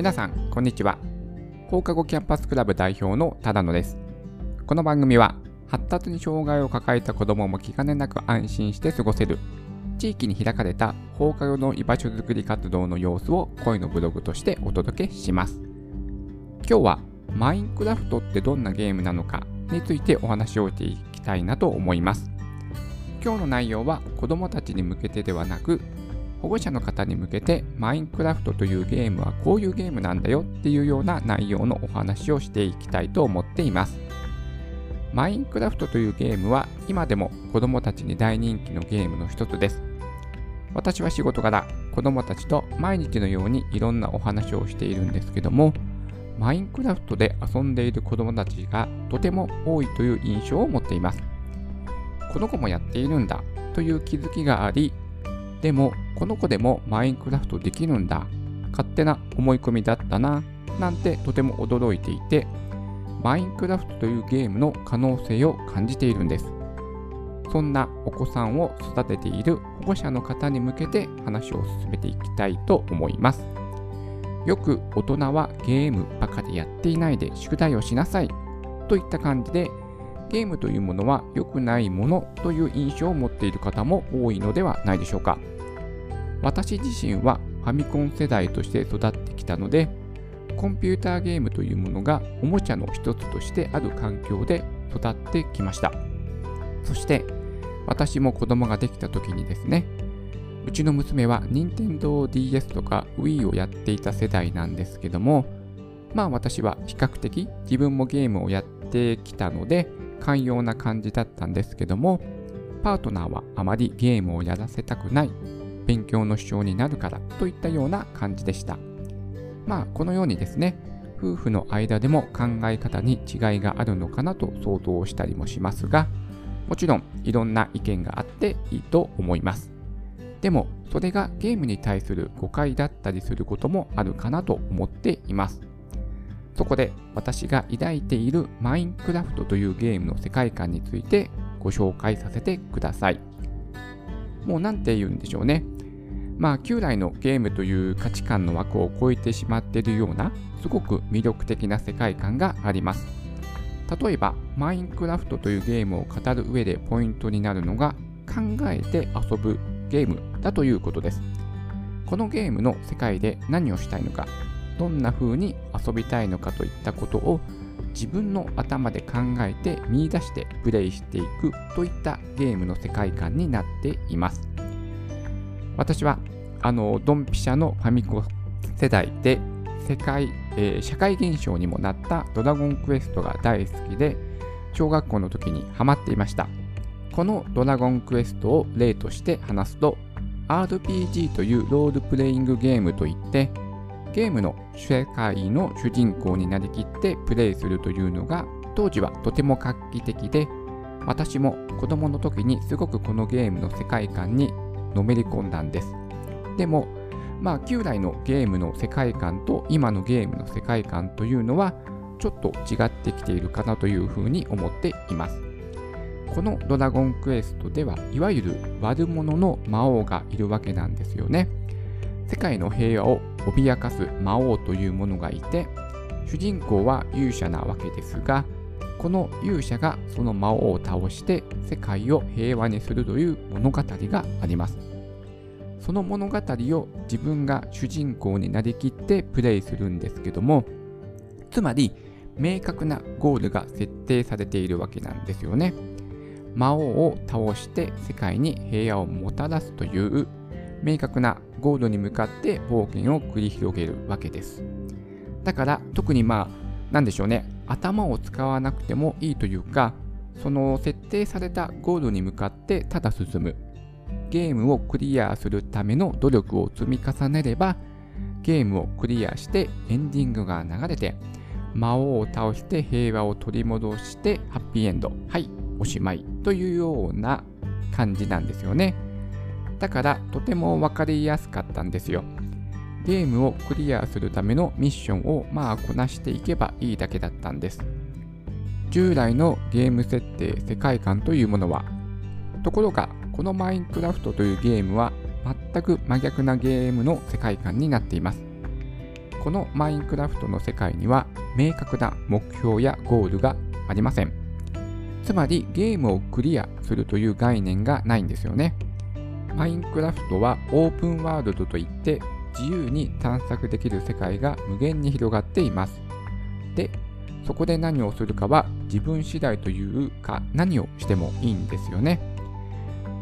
皆さん、こんにちは。放課後キャンパスクラブ代表のただのです。この番組は、発達に障害を抱えた子供もも気兼ねなく安心して過ごせる、地域に開かれた放課後の居場所づくり活動の様子を声のブログとしてお届けします。今日は、マインクラフトってどんなゲームなのかについてお話をしていきたいなと思います。今日の内容は子供たちに向けてではなく保護者の方に向けてマインクラフトというゲームはこういうゲームなんだよっていうような内容のお話をしていきたいと思っています。マインクラフトというゲームは今でも子供たちに大人気のゲームの一つです。私は仕事柄子供たちと毎日のようにいろんなお話をしているんですけどもマインクラフトで遊んでいる子供たちがとても多いという印象を持っています。この子もやっているんだという気づきがありでも、この子でもマインクラフトできるんだ。勝手な思い込みだったな。なんてとても驚いていて、マインクラフトというゲームの可能性を感じているんです。そんなお子さんを育てている保護者の方に向けて話を進めていきたいと思います。よく大人はゲームばかりやっていないで宿題をしなさいといった感じでゲームというものは良くないものという印象を持っている方も多いのではないでしょうか。私自身はファミコン世代として育ってきたので、コンピューターゲームというものがおもちゃの一つとしてある環境で育ってきました。そして、私も子供ができた時にですね、うちの娘は Nintendo DS とか Wii をやっていた世代なんですけども、まあ私は比較的自分もゲームをやってきたので、寛容な感じだったんですけども、パートナーはあまりゲームをやらせたくない、勉強の主張になるからといったような感じでした。まあ、このようにですね、夫婦の間でも考え方に違いがあるのかなと想像したりもしますが、もちろんいろんな意見があっていいと思います。でも、それがゲームに対する誤解だったりすることもあるかなと思っています。そこで私が抱いているマインクラフトというゲームの世界観についてご紹介させてください。もう何て言うんでしょうね。まあ旧来のゲームという価値観の枠を超えてしまっているようなすごく魅力的な世界観があります。例えばマインクラフトというゲームを語る上でポイントになるのが考えて遊ぶゲームだということです。このゲームの世界で何をしたいのかどんな風に遊びたいのかといったことを自分の頭で考えて見出してプレイしていくといったゲームの世界観になっています。私はあのドンピシャのファミコ世代で世界、えー、社会現象にもなったドラゴンクエストが大好きで小学校の時にハマっていました。このドラゴンクエストを例として話すと RPG というロールプレイングゲームといってゲームの世界の主人公になりきってプレイするというのが当時はとても画期的で私も子供の時にすごくこのゲームの世界観にのめり込んだんです。でもまあ旧来のゲームの世界観と今のゲームの世界観というのはちょっと違ってきているかなというふうに思っています。このドラゴンクエストではいわゆる悪者の魔王がいるわけなんですよね。世界の平和を脅かす魔王というものがいて主人公は勇者なわけですがこの勇者がその魔王を倒して世界を平和にするという物語があります。その物語を自分が主人公になりきってプレイするんですけどもつまり明確なゴールが設定されているわけなんですよね。魔王を倒して世界に平和をもたらすという明確なゴールに向かって冒険を繰り広げるわけです。だから特にまあ何でしょうね頭を使わなくてもいいというかその設定されたゴールに向かってただ進むゲームをクリアするための努力を積み重ねればゲームをクリアしてエンディングが流れて魔王を倒して平和を取り戻してハッピーエンドはいおしまいというような感じなんですよね。だからとても分かりやすかったんですよ。ゲームをクリアするためのミッションをまあこなしていけばいいだけだったんです。従来のゲーム設定、世界観というものは、ところがこのマインクラフトというゲームは全く真逆なゲームの世界観になっています。このマインクラフトの世界には明確な目標やゴールがありません。つまりゲームをクリアするという概念がないんですよね。マインクラフトはオープンワールドといって自由に探索できる世界が無限に広がっています。で、そこで何をするかは自分次第というか何をしてもいいんですよね。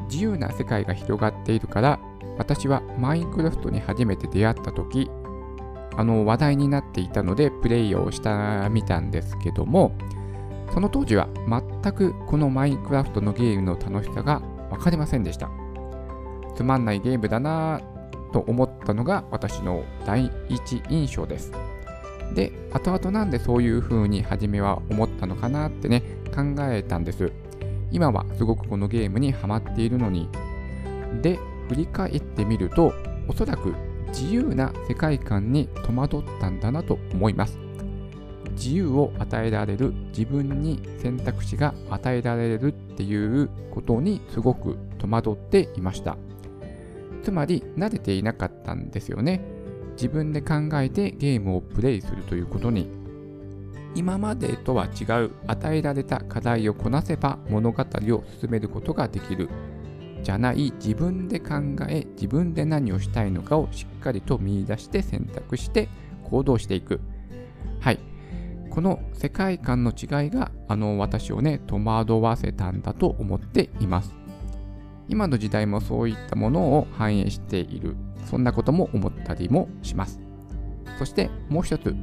自由な世界が広がっているから私はマインクラフトに初めて出会った時あの話題になっていたのでプレイをしたみたんですけどもその当時は全くこのマインクラフトのゲームの楽しさが分かりませんでしたつまんないゲームだなと思ったのが私の第一印象です。で後々なんでそういう風に初めは思ったのかなってね考えたんです。今はすごくこのゲームにハマっているのに。で振り返ってみるとおそらく自由な世界観に戸惑ったんだなと思います。自由を与えられる自分に選択肢が与えられるっていうことにすごく戸惑っていました。つまり慣れていなかったんですよね。自分で考えてゲームをプレイするということに。今までとは違う与えられた課題をこなせば物語を進めることができる。じゃない自分で考え自分で何をしたいのかをしっかりと見出して選択して行動していく。はい。この世界観の違いがあの私をね戸惑わせたんだと思っています。今の時代もそういったものを反映しているそんなことも思ったりもしますそしてもう一つ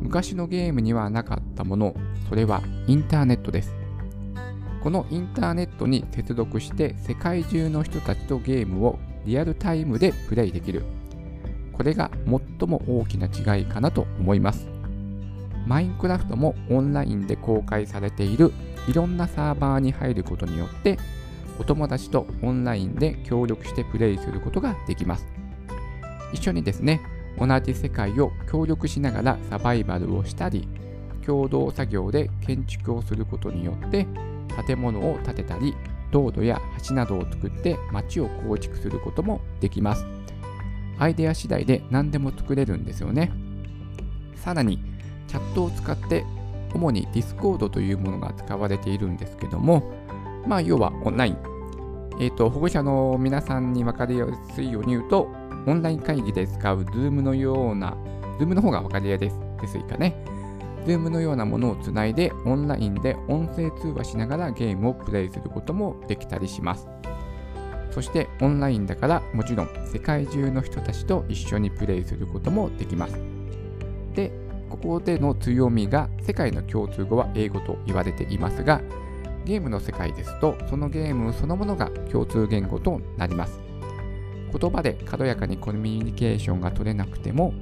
昔のゲームにはなかったものそれはインターネットですこのインターネットに接続して世界中の人たちとゲームをリアルタイムでプレイできる。これが最も大きな違いかなと思います。マインクラフトもオンラインで公開されているいろんなサーバーに入ることによってお友達とオンラインで協力してプレイすることができます。一緒にですね、同じ世界を協力しながらサバイバルをしたり、共同作業で建築をすることによって建物を建てたり、道路や橋などを作って街を構築することもできます。アイデア次第で何でも作れるんですよね。さらに、チャットを使って、主に Discord というものが使われているんですけども、まあ、要はオンライン。えっ、ー、と、保護者の皆さんに分かりやすいように言うと、オンライン会議で使う Zoom のような、Zoom の方が分かりやすいですかね。Zoom のようなものをつないでオンラインで音声通話しながらゲームをプレイすることもできたりします。そしてオンラインだからもちろん世界中の人たちと一緒にプレイすることもできます。で、ここでの強みが世界の共通語は英語と言われていますが、ゲームの世界ですとそのゲームそのものが共通言語となります。言葉で軽やかにコミュニケーションが取れなくても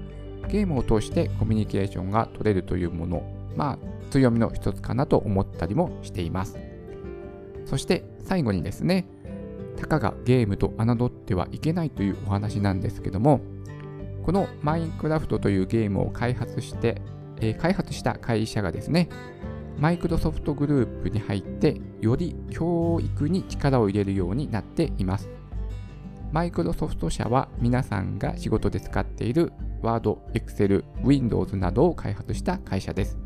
ゲームを通してコミュニケーションが取れるというもの、まあ、強みの一つかなと思ったりもしています。そして最後にですね、たかがゲームと侮ってはいけないというお話なんですけども、このマインクラフトというゲームを開発して、えー、開発した会社がですね、マイクロソフトグループに入って、より教育に力を入れるようになっています。マイクロソフト社は皆さんが仕事で使っている Word、Excel、Windows などを開発した会社です。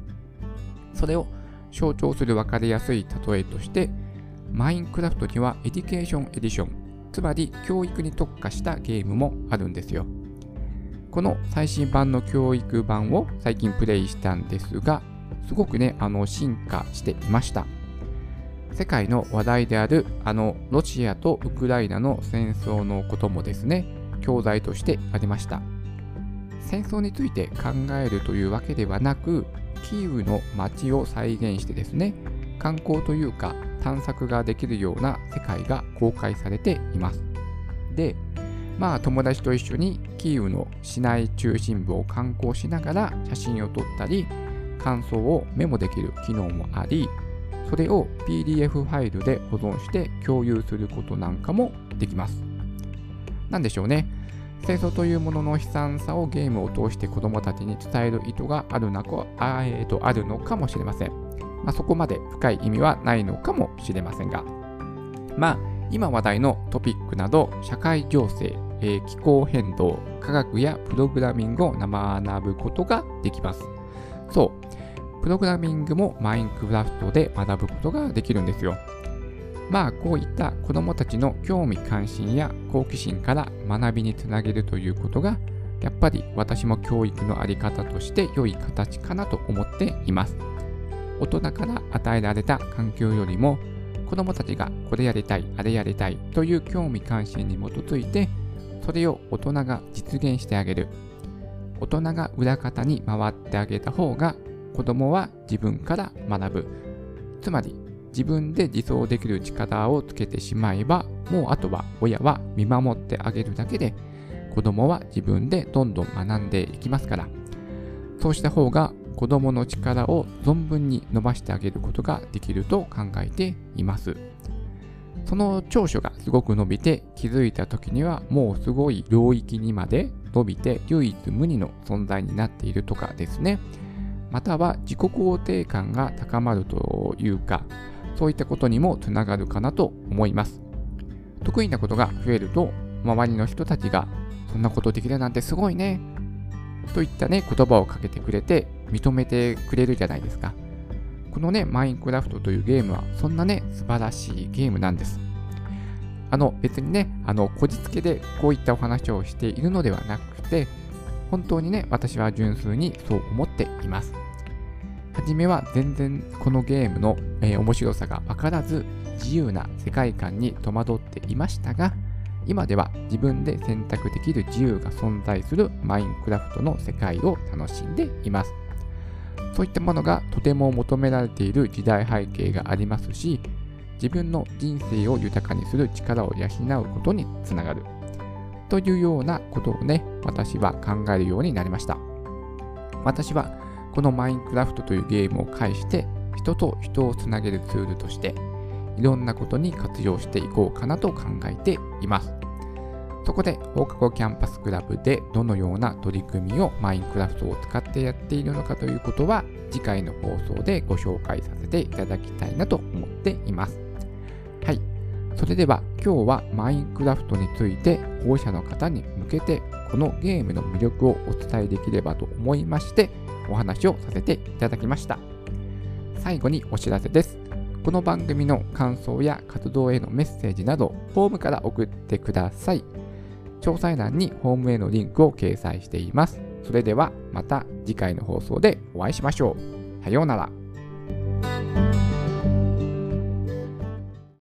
それを象徴する分かりやすい例えとして、マインクラフトには Education Edition、つまり教育に特化したゲームもあるんですよ。この最新版の教育版を最近プレイしたんですが、すごくね、あの進化していました。世界の話題であるあのロシアとウクライナの戦争のこともですね、教材としてありました。戦争について考えるというわけではなく、キーウの街を再現してですね、観光というか探索ができるような世界が公開されています。で、まあ友達と一緒にキーウの市内中心部を観光しながら写真を撮ったり、感想をメモできる機能もあり、それを PDF ファイルで保存して共有することなんかもできます。なんでしょうね。戦争というものの悲惨さをゲームを通して子供たちに伝える意図があるなあ,、えー、とあるのかもしれません。まあ、そこまで深い意味はないのかもしれませんが、まあ、今話題のトピックなど社会情勢えー、気候変動、科学やプログラミングを学ぶことができます。そう、プログラミングもマインクラフトで学ぶことができるんですよ。まあこういった子どもたちの興味関心や好奇心から学びにつなげるということがやっぱり私も教育のあり方として良い形かなと思っています。大人から与えられた環境よりも子どもたちがこれやりたい、あれやりたいという興味関心に基づいてそれを大人が実現してあげる。大人が裏方に回ってあげた方が子供は自分から学ぶ。つまり自分で自走できる力をつけてしまえばもうあとは親は見守ってあげるだけで子供は自分でどんどん学んでいきますから。そうした方が子供の力を存分に伸ばしてあげることができると考えています。その長所がすごく伸びて気づいた時にはもうすごい領域にまで伸びて唯一無二の存在になっているとかですね。または自己肯定感が高まるというかそういったことにもつながるかなと思います得意なことが増えると周りの人たちがそんなことできるなんてすごいね。といったね、言葉をかけてくれて認めてくれるじゃないですか。このね、マインクラフトというゲームはそんなね、素晴らしいゲームなんです。あの、別にね、あの、こじつけでこういったお話をしているのではなくて、本当にね、私は純粋にそう思っています。はじめは全然このゲームの、えー、面白さがわからず、自由な世界観に戸惑っていましたが、今では自分で選択できる自由が存在するマインクラフトの世界を楽しんでいます。そういったものがとても求められている時代背景がありますし、自分の人生を豊かにする力を養うことにつながる。というようなことをね、私は考えるようになりました。私はこのマインクラフトというゲームを介して人と人をつなげるツールとしていろんなことに活用していこうかなと考えています。そこで放課後キャンパスクラブでどのような取り組みをマインクラフトを使ってやっているのかということは次回の放送でご紹介させていただきたいなと思っています。はい。それでは今日はマインクラフトについて保護者の方に向けてこのゲームの魅力をお伝えできればと思いましてお話をさせていただきました。最後にお知らせです。この番組の感想や活動へのメッセージなどフォームから送ってください。詳細欄にホームへのリンクを掲載しています。それではまた次回の放送でお会いしましょう。さようなら。